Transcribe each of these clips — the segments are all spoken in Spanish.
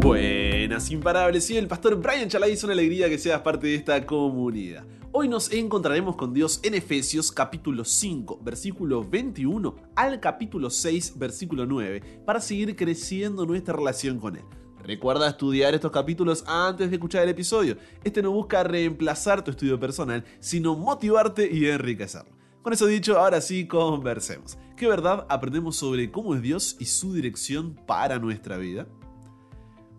Buenas, imparables. Soy el pastor Brian Chalai. Es una alegría que seas parte de esta comunidad. Hoy nos encontraremos con Dios en Efesios capítulo 5, versículo 21 al capítulo 6, versículo 9, para seguir creciendo nuestra relación con Él. Recuerda estudiar estos capítulos antes de escuchar el episodio. Este no busca reemplazar tu estudio personal, sino motivarte y enriquecerlo. Con eso dicho, ahora sí, conversemos. ¿Qué verdad aprendemos sobre cómo es Dios y su dirección para nuestra vida?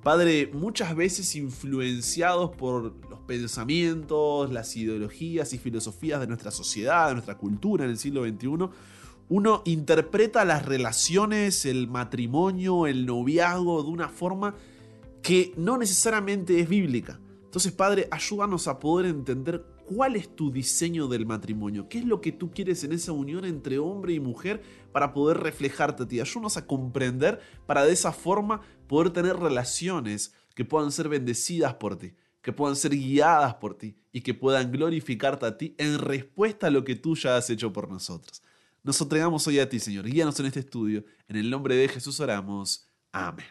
Padre, muchas veces influenciados por los pensamientos, las ideologías y filosofías de nuestra sociedad, de nuestra cultura en el siglo XXI, uno interpreta las relaciones, el matrimonio, el noviazgo de una forma que no necesariamente es bíblica. Entonces, Padre, ayúdanos a poder entender cuál es tu diseño del matrimonio, qué es lo que tú quieres en esa unión entre hombre y mujer para poder reflejarte a ti. Ayúdanos a comprender para de esa forma poder tener relaciones que puedan ser bendecidas por ti, que puedan ser guiadas por ti y que puedan glorificarte a ti en respuesta a lo que tú ya has hecho por nosotros. Nos entregamos hoy a ti, Señor. Guíanos en este estudio. En el nombre de Jesús oramos. Amén.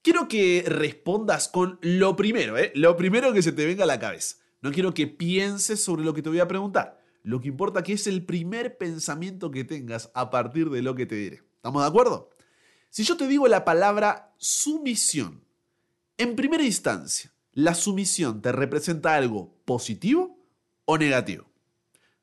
Quiero que respondas con lo primero, ¿eh? lo primero que se te venga a la cabeza. No quiero que pienses sobre lo que te voy a preguntar. Lo que importa que es el primer pensamiento que tengas a partir de lo que te diré. ¿Estamos de acuerdo? Si yo te digo la palabra sumisión, en primera instancia, ¿la sumisión te representa algo positivo o negativo?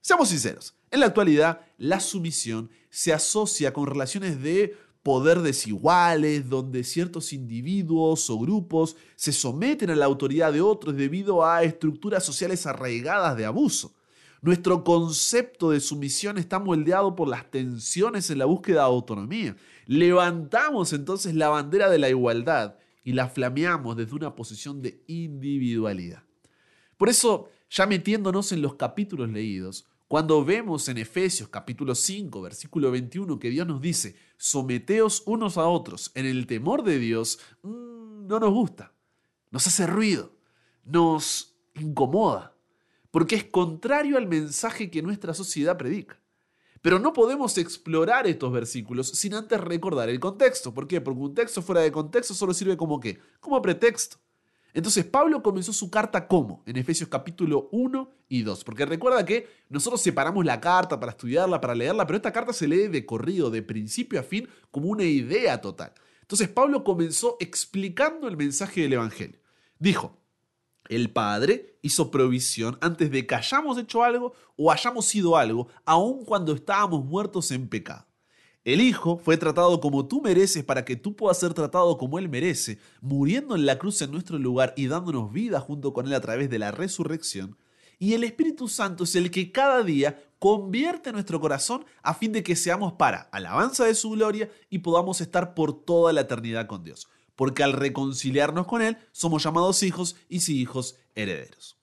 Seamos sinceros, en la actualidad la sumisión se asocia con relaciones de poder desiguales, donde ciertos individuos o grupos se someten a la autoridad de otros debido a estructuras sociales arraigadas de abuso. Nuestro concepto de sumisión está moldeado por las tensiones en la búsqueda de autonomía. Levantamos entonces la bandera de la igualdad y la flameamos desde una posición de individualidad. Por eso, ya metiéndonos en los capítulos leídos, cuando vemos en Efesios capítulo 5, versículo 21, que Dios nos dice, someteos unos a otros en el temor de Dios, mm, no nos gusta, nos hace ruido, nos incomoda, porque es contrario al mensaje que nuestra sociedad predica. Pero no podemos explorar estos versículos sin antes recordar el contexto. ¿Por qué? Porque un texto fuera de contexto solo sirve como qué? Como pretexto. Entonces Pablo comenzó su carta como? En Efesios capítulo 1 y 2. Porque recuerda que nosotros separamos la carta para estudiarla, para leerla, pero esta carta se lee de corrido, de principio a fin, como una idea total. Entonces Pablo comenzó explicando el mensaje del Evangelio. Dijo, el Padre hizo provisión antes de que hayamos hecho algo o hayamos sido algo, aun cuando estábamos muertos en pecado. El Hijo fue tratado como tú mereces para que tú puedas ser tratado como Él merece, muriendo en la cruz en nuestro lugar y dándonos vida junto con Él a través de la resurrección. Y el Espíritu Santo es el que cada día convierte nuestro corazón a fin de que seamos para alabanza de su gloria y podamos estar por toda la eternidad con Dios. Porque al reconciliarnos con Él somos llamados hijos y si hijos herederos.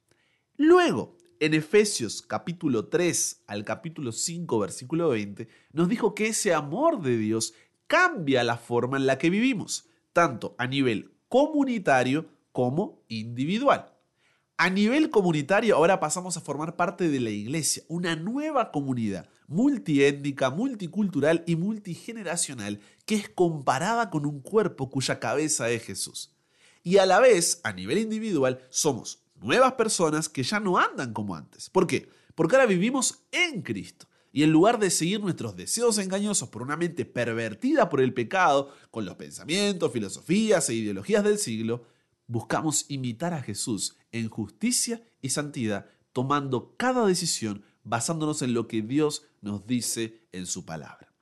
Luego, en Efesios capítulo 3 al capítulo 5 versículo 20, nos dijo que ese amor de Dios cambia la forma en la que vivimos, tanto a nivel comunitario como individual. A nivel comunitario ahora pasamos a formar parte de la iglesia, una nueva comunidad multiétnica, multicultural y multigeneracional que es comparada con un cuerpo cuya cabeza es Jesús. Y a la vez, a nivel individual, somos nuevas personas que ya no andan como antes. ¿Por qué? Porque ahora vivimos en Cristo. Y en lugar de seguir nuestros deseos engañosos por una mente pervertida por el pecado, con los pensamientos, filosofías e ideologías del siglo, buscamos imitar a Jesús en justicia y santidad, tomando cada decisión basándonos en lo que Dios nos dice en su palabra.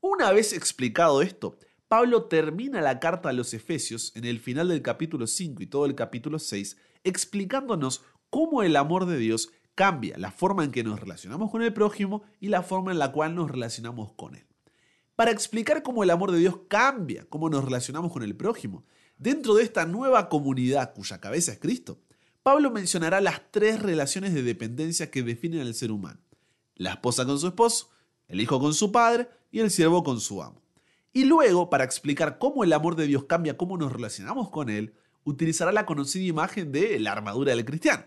Una vez explicado esto, Pablo termina la carta a los Efesios en el final del capítulo 5 y todo el capítulo 6 explicándonos cómo el amor de Dios cambia la forma en que nos relacionamos con el prójimo y la forma en la cual nos relacionamos con él. Para explicar cómo el amor de Dios cambia cómo nos relacionamos con el prójimo, dentro de esta nueva comunidad cuya cabeza es Cristo, Pablo mencionará las tres relaciones de dependencia que definen al ser humano. La esposa con su esposo, el hijo con su padre y el siervo con su amo. Y luego, para explicar cómo el amor de Dios cambia cómo nos relacionamos con Él, utilizará la conocida imagen de la armadura del cristiano.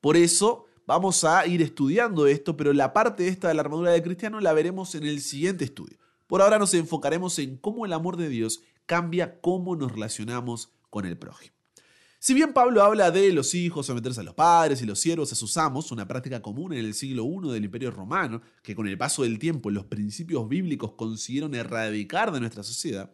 Por eso vamos a ir estudiando esto, pero la parte esta de la armadura del cristiano la veremos en el siguiente estudio. Por ahora nos enfocaremos en cómo el amor de Dios cambia cómo nos relacionamos con el prójimo. Si bien Pablo habla de los hijos someterse a los padres y los siervos a sus amos, una práctica común en el siglo I del Imperio Romano, que con el paso del tiempo los principios bíblicos consiguieron erradicar de nuestra sociedad,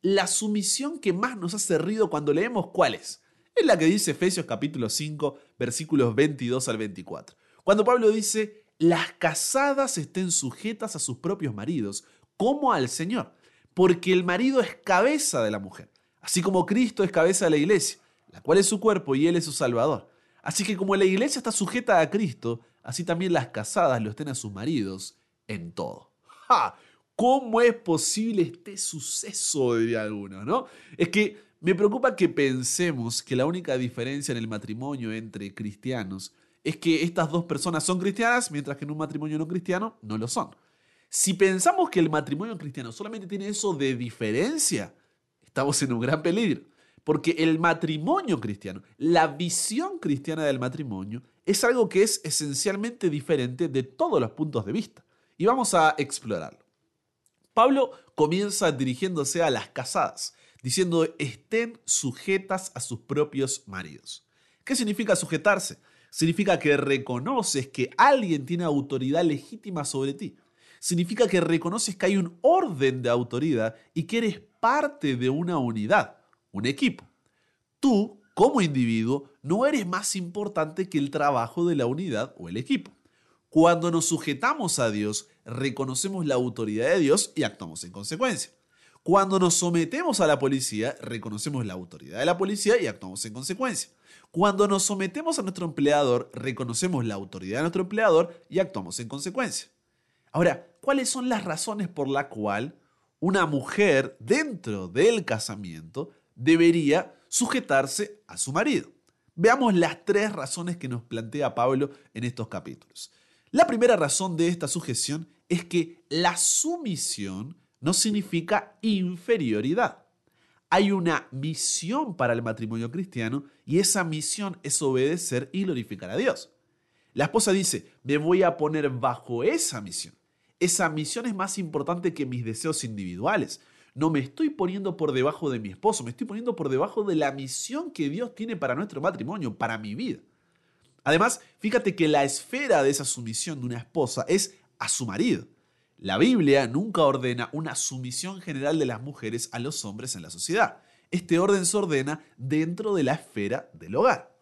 la sumisión que más nos hace ruido cuando leemos cuál es. Es la que dice Efesios capítulo 5, versículos 22 al 24. Cuando Pablo dice, las casadas estén sujetas a sus propios maridos, como al Señor, porque el marido es cabeza de la mujer, así como Cristo es cabeza de la iglesia la cual es su cuerpo y Él es su Salvador. Así que como la iglesia está sujeta a Cristo, así también las casadas lo estén a sus maridos en todo. ¡Ja! ¿Cómo es posible este suceso? diría alguno, ¿no? Es que me preocupa que pensemos que la única diferencia en el matrimonio entre cristianos es que estas dos personas son cristianas, mientras que en un matrimonio no cristiano no lo son. Si pensamos que el matrimonio cristiano solamente tiene eso de diferencia, estamos en un gran peligro. Porque el matrimonio cristiano, la visión cristiana del matrimonio, es algo que es esencialmente diferente de todos los puntos de vista. Y vamos a explorarlo. Pablo comienza dirigiéndose a las casadas, diciendo estén sujetas a sus propios maridos. ¿Qué significa sujetarse? Significa que reconoces que alguien tiene autoridad legítima sobre ti. Significa que reconoces que hay un orden de autoridad y que eres parte de una unidad un equipo. Tú, como individuo, no eres más importante que el trabajo de la unidad o el equipo. Cuando nos sujetamos a Dios, reconocemos la autoridad de Dios y actuamos en consecuencia. Cuando nos sometemos a la policía, reconocemos la autoridad de la policía y actuamos en consecuencia. Cuando nos sometemos a nuestro empleador, reconocemos la autoridad de nuestro empleador y actuamos en consecuencia. Ahora, ¿cuáles son las razones por la cual una mujer dentro del casamiento debería sujetarse a su marido. Veamos las tres razones que nos plantea Pablo en estos capítulos. La primera razón de esta sujeción es que la sumisión no significa inferioridad. Hay una misión para el matrimonio cristiano y esa misión es obedecer y glorificar a Dios. La esposa dice, me voy a poner bajo esa misión. Esa misión es más importante que mis deseos individuales. No me estoy poniendo por debajo de mi esposo, me estoy poniendo por debajo de la misión que Dios tiene para nuestro matrimonio, para mi vida. Además, fíjate que la esfera de esa sumisión de una esposa es a su marido. La Biblia nunca ordena una sumisión general de las mujeres a los hombres en la sociedad. Este orden se ordena dentro de la esfera del hogar.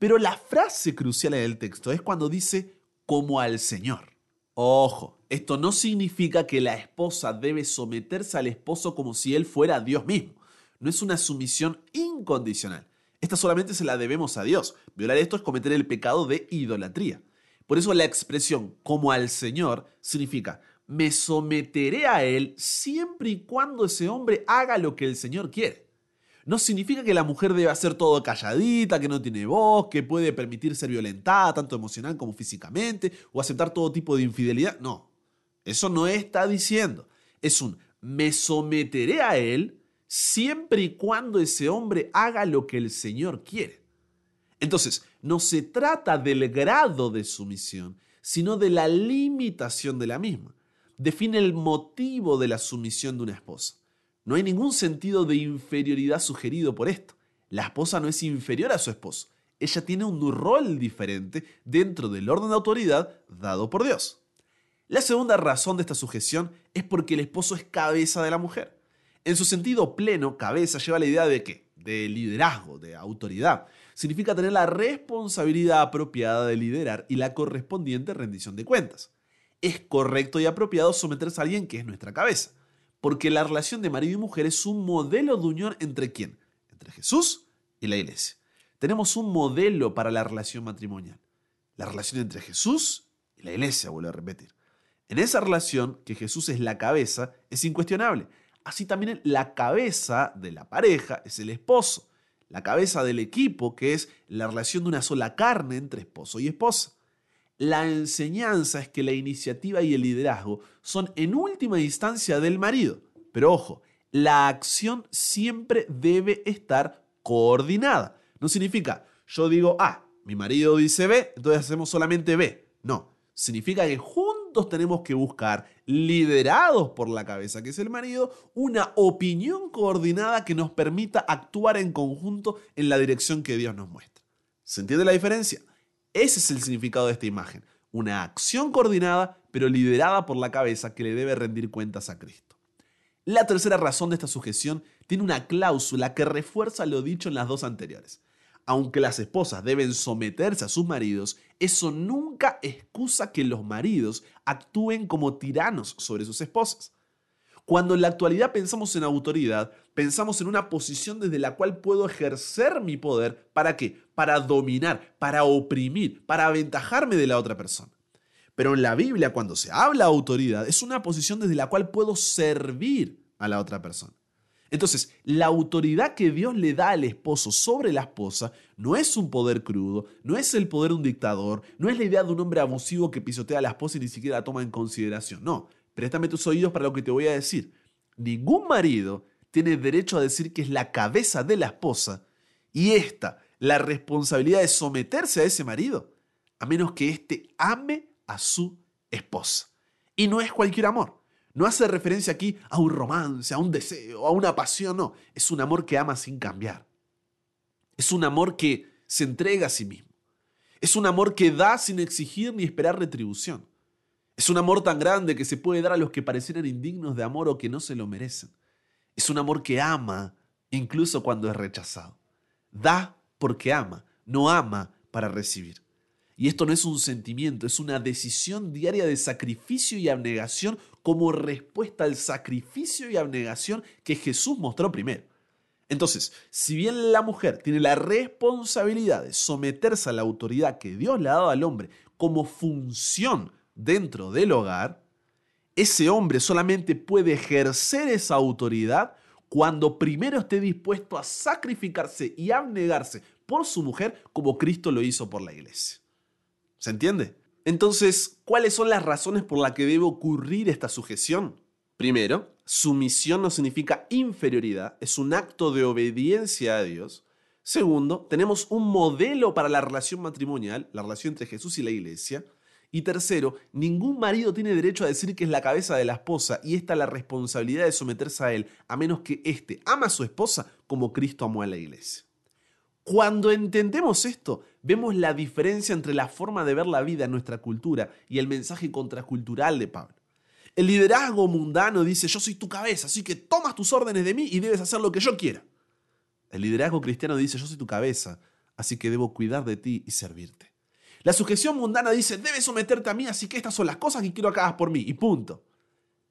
Pero la frase crucial en el texto es cuando dice como al Señor. Ojo, esto no significa que la esposa debe someterse al esposo como si él fuera Dios mismo. No es una sumisión incondicional. Esta solamente se la debemos a Dios. Violar esto es cometer el pecado de idolatría. Por eso la expresión como al Señor significa me someteré a Él siempre y cuando ese hombre haga lo que el Señor quiere. No significa que la mujer debe hacer todo calladita, que no tiene voz, que puede permitir ser violentada tanto emocional como físicamente, o aceptar todo tipo de infidelidad. No, eso no está diciendo. Es un me someteré a él siempre y cuando ese hombre haga lo que el Señor quiere. Entonces, no se trata del grado de sumisión, sino de la limitación de la misma. Define el motivo de la sumisión de una esposa. No hay ningún sentido de inferioridad sugerido por esto. La esposa no es inferior a su esposo. Ella tiene un rol diferente dentro del orden de autoridad dado por Dios. La segunda razón de esta sujeción es porque el esposo es cabeza de la mujer. En su sentido pleno, cabeza lleva la idea de qué? De liderazgo, de autoridad. Significa tener la responsabilidad apropiada de liderar y la correspondiente rendición de cuentas. Es correcto y apropiado someterse a alguien que es nuestra cabeza, porque la relación de marido y mujer es un modelo de unión entre quién? Entre Jesús y la iglesia. Tenemos un modelo para la relación matrimonial. La relación entre Jesús y la iglesia, vuelvo a repetir. En esa relación, que Jesús es la cabeza, es incuestionable. Así también la cabeza de la pareja es el esposo. La cabeza del equipo, que es la relación de una sola carne entre esposo y esposa. La enseñanza es que la iniciativa y el liderazgo son en última instancia del marido. Pero ojo, la acción siempre debe estar coordinada. No significa, yo digo A, mi marido dice B, entonces hacemos solamente B. No, significa que juntos tenemos que buscar, liderados por la cabeza que es el marido, una opinión coordinada que nos permita actuar en conjunto en la dirección que Dios nos muestra. ¿Se entiende la diferencia? Ese es el significado de esta imagen. Una acción coordinada, pero liderada por la cabeza que le debe rendir cuentas a Cristo. La tercera razón de esta sujeción tiene una cláusula que refuerza lo dicho en las dos anteriores. Aunque las esposas deben someterse a sus maridos, eso nunca excusa que los maridos actúen como tiranos sobre sus esposas. Cuando en la actualidad pensamos en autoridad, pensamos en una posición desde la cual puedo ejercer mi poder. ¿Para qué? Para dominar, para oprimir, para aventajarme de la otra persona. Pero en la Biblia, cuando se habla autoridad, es una posición desde la cual puedo servir a la otra persona. Entonces, la autoridad que Dios le da al esposo sobre la esposa no es un poder crudo, no es el poder de un dictador, no es la idea de un hombre abusivo que pisotea a la esposa y ni siquiera la toma en consideración. No, préstame tus oídos para lo que te voy a decir. Ningún marido tiene derecho a decir que es la cabeza de la esposa y esta, la responsabilidad de someterse a ese marido, a menos que éste ame a su esposa. Y no es cualquier amor. No hace referencia aquí a un romance, a un deseo, a una pasión, no. Es un amor que ama sin cambiar. Es un amor que se entrega a sí mismo. Es un amor que da sin exigir ni esperar retribución. Es un amor tan grande que se puede dar a los que parecieran indignos de amor o que no se lo merecen. Es un amor que ama incluso cuando es rechazado. Da porque ama, no ama para recibir. Y esto no es un sentimiento, es una decisión diaria de sacrificio y abnegación como respuesta al sacrificio y abnegación que Jesús mostró primero. Entonces, si bien la mujer tiene la responsabilidad de someterse a la autoridad que Dios le ha dado al hombre como función dentro del hogar, ese hombre solamente puede ejercer esa autoridad cuando primero esté dispuesto a sacrificarse y abnegarse por su mujer como Cristo lo hizo por la iglesia. ¿Se entiende? Entonces, ¿cuáles son las razones por las que debe ocurrir esta sujeción? Primero, sumisión no significa inferioridad, es un acto de obediencia a Dios. Segundo, tenemos un modelo para la relación matrimonial, la relación entre Jesús y la iglesia. Y tercero, ningún marido tiene derecho a decir que es la cabeza de la esposa y esta la responsabilidad de someterse a él, a menos que éste ama a su esposa como Cristo amó a la iglesia. Cuando entendemos esto, vemos la diferencia entre la forma de ver la vida en nuestra cultura y el mensaje contracultural de Pablo. El liderazgo mundano dice, yo soy tu cabeza, así que tomas tus órdenes de mí y debes hacer lo que yo quiera. El liderazgo cristiano dice, yo soy tu cabeza, así que debo cuidar de ti y servirte. La sujeción mundana dice, debes someterte a mí, así que estas son las cosas que quiero que hagas por mí, y punto.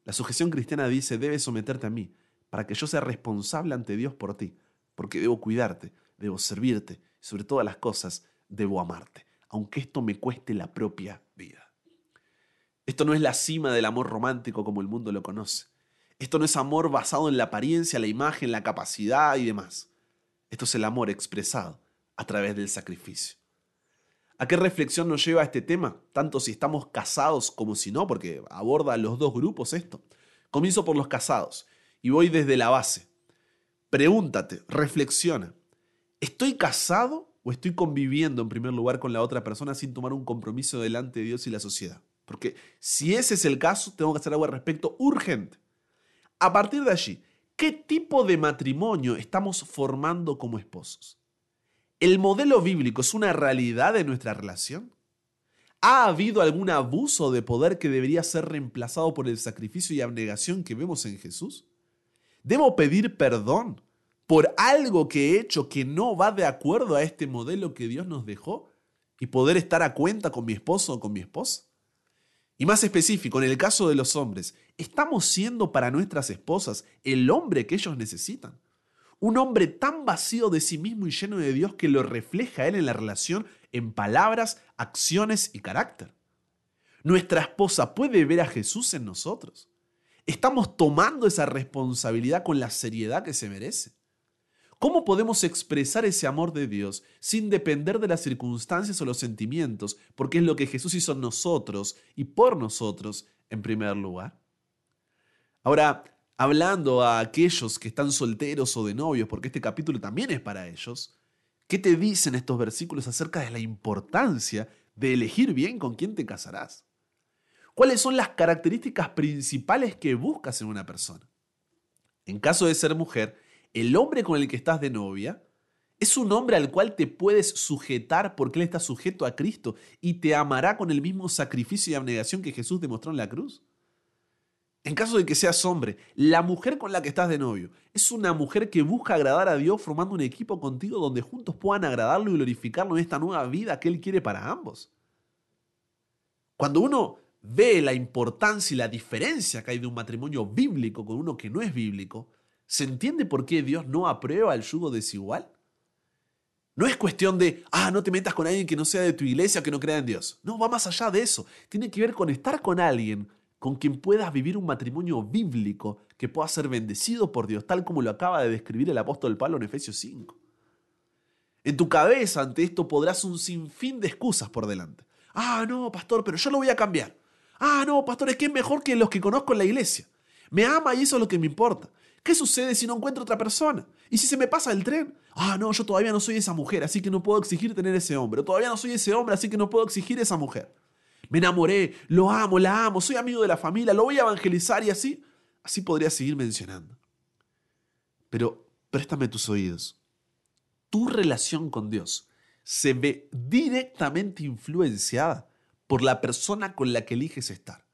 La sujeción cristiana dice, debes someterte a mí, para que yo sea responsable ante Dios por ti, porque debo cuidarte, debo servirte, y sobre todas las cosas, debo amarte, aunque esto me cueste la propia vida. Esto no es la cima del amor romántico como el mundo lo conoce. Esto no es amor basado en la apariencia, la imagen, la capacidad y demás. Esto es el amor expresado a través del sacrificio. ¿A qué reflexión nos lleva este tema? Tanto si estamos casados como si no, porque aborda a los dos grupos esto. Comienzo por los casados y voy desde la base. Pregúntate, reflexiona. ¿Estoy casado o estoy conviviendo en primer lugar con la otra persona sin tomar un compromiso delante de Dios y la sociedad? Porque si ese es el caso, tengo que hacer algo al respecto urgente. A partir de allí, ¿qué tipo de matrimonio estamos formando como esposos? ¿El modelo bíblico es una realidad de nuestra relación? ¿Ha habido algún abuso de poder que debería ser reemplazado por el sacrificio y abnegación que vemos en Jesús? ¿Debo pedir perdón por algo que he hecho que no va de acuerdo a este modelo que Dios nos dejó y poder estar a cuenta con mi esposo o con mi esposa? Y más específico, en el caso de los hombres, ¿estamos siendo para nuestras esposas el hombre que ellos necesitan? Un hombre tan vacío de sí mismo y lleno de Dios que lo refleja él en la relación en palabras, acciones y carácter. Nuestra esposa puede ver a Jesús en nosotros. Estamos tomando esa responsabilidad con la seriedad que se merece. ¿Cómo podemos expresar ese amor de Dios sin depender de las circunstancias o los sentimientos? Porque es lo que Jesús hizo en nosotros y por nosotros en primer lugar. Ahora, hablando a aquellos que están solteros o de novios, porque este capítulo también es para ellos, ¿qué te dicen estos versículos acerca de la importancia de elegir bien con quién te casarás? ¿Cuáles son las características principales que buscas en una persona? En caso de ser mujer, el hombre con el que estás de novia es un hombre al cual te puedes sujetar porque él está sujeto a Cristo y te amará con el mismo sacrificio y abnegación que Jesús demostró en la cruz. En caso de que seas hombre, la mujer con la que estás de novio es una mujer que busca agradar a Dios formando un equipo contigo donde juntos puedan agradarlo y glorificarlo en esta nueva vida que Él quiere para ambos. Cuando uno ve la importancia y la diferencia que hay de un matrimonio bíblico con uno que no es bíblico, ¿se entiende por qué Dios no aprueba el yugo desigual? No es cuestión de, ah, no te metas con alguien que no sea de tu iglesia o que no crea en Dios. No, va más allá de eso. Tiene que ver con estar con alguien con quien puedas vivir un matrimonio bíblico que pueda ser bendecido por Dios, tal como lo acaba de describir el apóstol Pablo en Efesios 5. En tu cabeza ante esto podrás un sinfín de excusas por delante. Ah, no, pastor, pero yo lo voy a cambiar. Ah, no, pastor, es que es mejor que los que conozco en la iglesia. Me ama y eso es lo que me importa. ¿Qué sucede si no encuentro otra persona? ¿Y si se me pasa el tren? Ah, no, yo todavía no soy esa mujer, así que no puedo exigir tener ese hombre. Todavía no soy ese hombre, así que no puedo exigir esa mujer me enamoré, lo amo, la amo, soy amigo de la familia, lo voy a evangelizar y así, así podría seguir mencionando. Pero préstame tus oídos. Tu relación con Dios se ve directamente influenciada por la persona con la que eliges estar.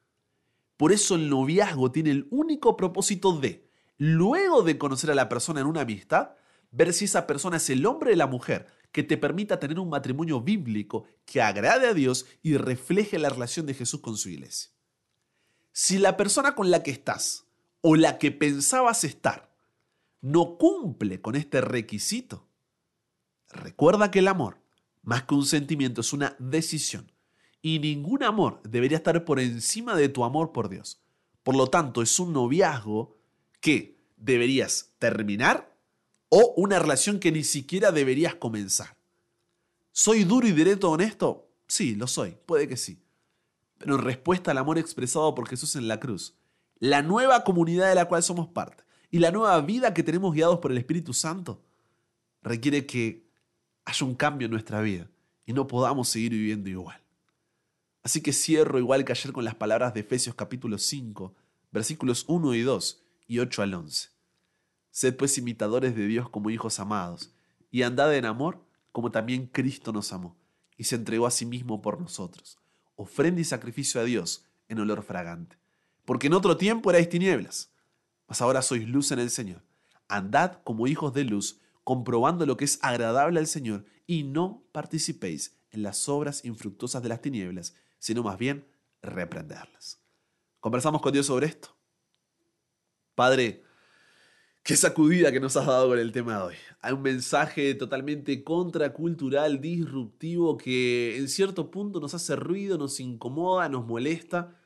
Por eso el noviazgo tiene el único propósito de, luego de conocer a la persona en una amistad, ver si esa persona es el hombre o la mujer que te permita tener un matrimonio bíblico que agrade a Dios y refleje la relación de Jesús con su iglesia. Si la persona con la que estás o la que pensabas estar no cumple con este requisito, recuerda que el amor, más que un sentimiento, es una decisión. Y ningún amor debería estar por encima de tu amor por Dios. Por lo tanto, es un noviazgo que deberías terminar o una relación que ni siquiera deberías comenzar. ¿Soy duro y directo honesto? Sí, lo soy, puede que sí. Pero en respuesta al amor expresado por Jesús en la cruz, la nueva comunidad de la cual somos parte y la nueva vida que tenemos guiados por el Espíritu Santo requiere que haya un cambio en nuestra vida y no podamos seguir viviendo igual. Así que cierro igual que ayer con las palabras de Efesios capítulo 5, versículos 1 y 2 y 8 al 11. Sed pues imitadores de Dios como hijos amados, y andad en amor como también Cristo nos amó, y se entregó a sí mismo por nosotros, ofrenda y sacrificio a Dios en olor fragante. Porque en otro tiempo erais tinieblas, mas ahora sois luz en el Señor. Andad como hijos de luz, comprobando lo que es agradable al Señor, y no participéis en las obras infructuosas de las tinieblas, sino más bien reprenderlas. Conversamos con Dios sobre esto. Padre, Qué sacudida que nos has dado con el tema de hoy. Hay un mensaje totalmente contracultural, disruptivo, que en cierto punto nos hace ruido, nos incomoda, nos molesta.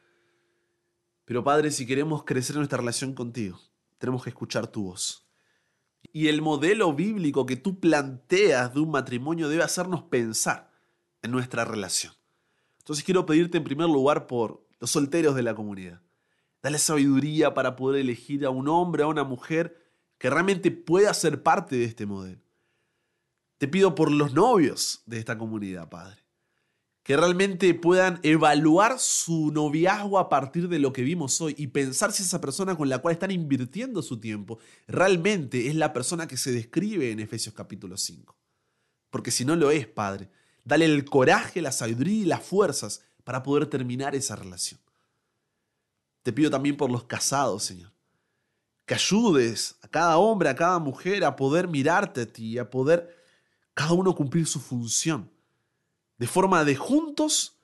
Pero Padre, si queremos crecer en nuestra relación contigo, tenemos que escuchar tu voz. Y el modelo bíblico que tú planteas de un matrimonio debe hacernos pensar en nuestra relación. Entonces quiero pedirte en primer lugar por los solteros de la comunidad. Dale sabiduría para poder elegir a un hombre, a una mujer que realmente pueda ser parte de este modelo. Te pido por los novios de esta comunidad, Padre, que realmente puedan evaluar su noviazgo a partir de lo que vimos hoy y pensar si esa persona con la cual están invirtiendo su tiempo realmente es la persona que se describe en Efesios capítulo 5. Porque si no lo es, Padre, dale el coraje, la sabiduría y las fuerzas para poder terminar esa relación. Te pido también por los casados, Señor que ayudes a cada hombre, a cada mujer a poder mirarte a ti, a poder cada uno cumplir su función, de forma de juntos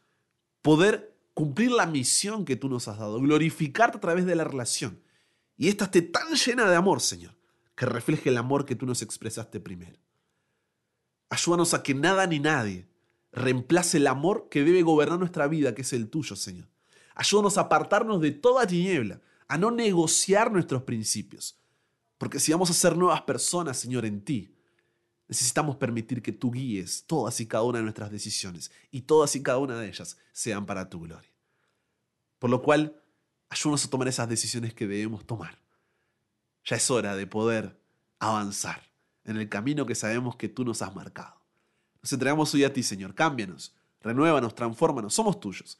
poder cumplir la misión que tú nos has dado, glorificarte a través de la relación. Y esta esté tan llena de amor, Señor, que refleje el amor que tú nos expresaste primero. Ayúdanos a que nada ni nadie reemplace el amor que debe gobernar nuestra vida, que es el tuyo, Señor. Ayúdanos a apartarnos de toda tiniebla a no negociar nuestros principios. Porque si vamos a ser nuevas personas, Señor, en ti, necesitamos permitir que tú guíes todas y cada una de nuestras decisiones y todas y cada una de ellas sean para tu gloria. Por lo cual, ayúdanos a tomar esas decisiones que debemos tomar. Ya es hora de poder avanzar en el camino que sabemos que tú nos has marcado. Nos entregamos hoy a ti, Señor. Cámbianos, renuévanos, transfórmanos. Somos tuyos.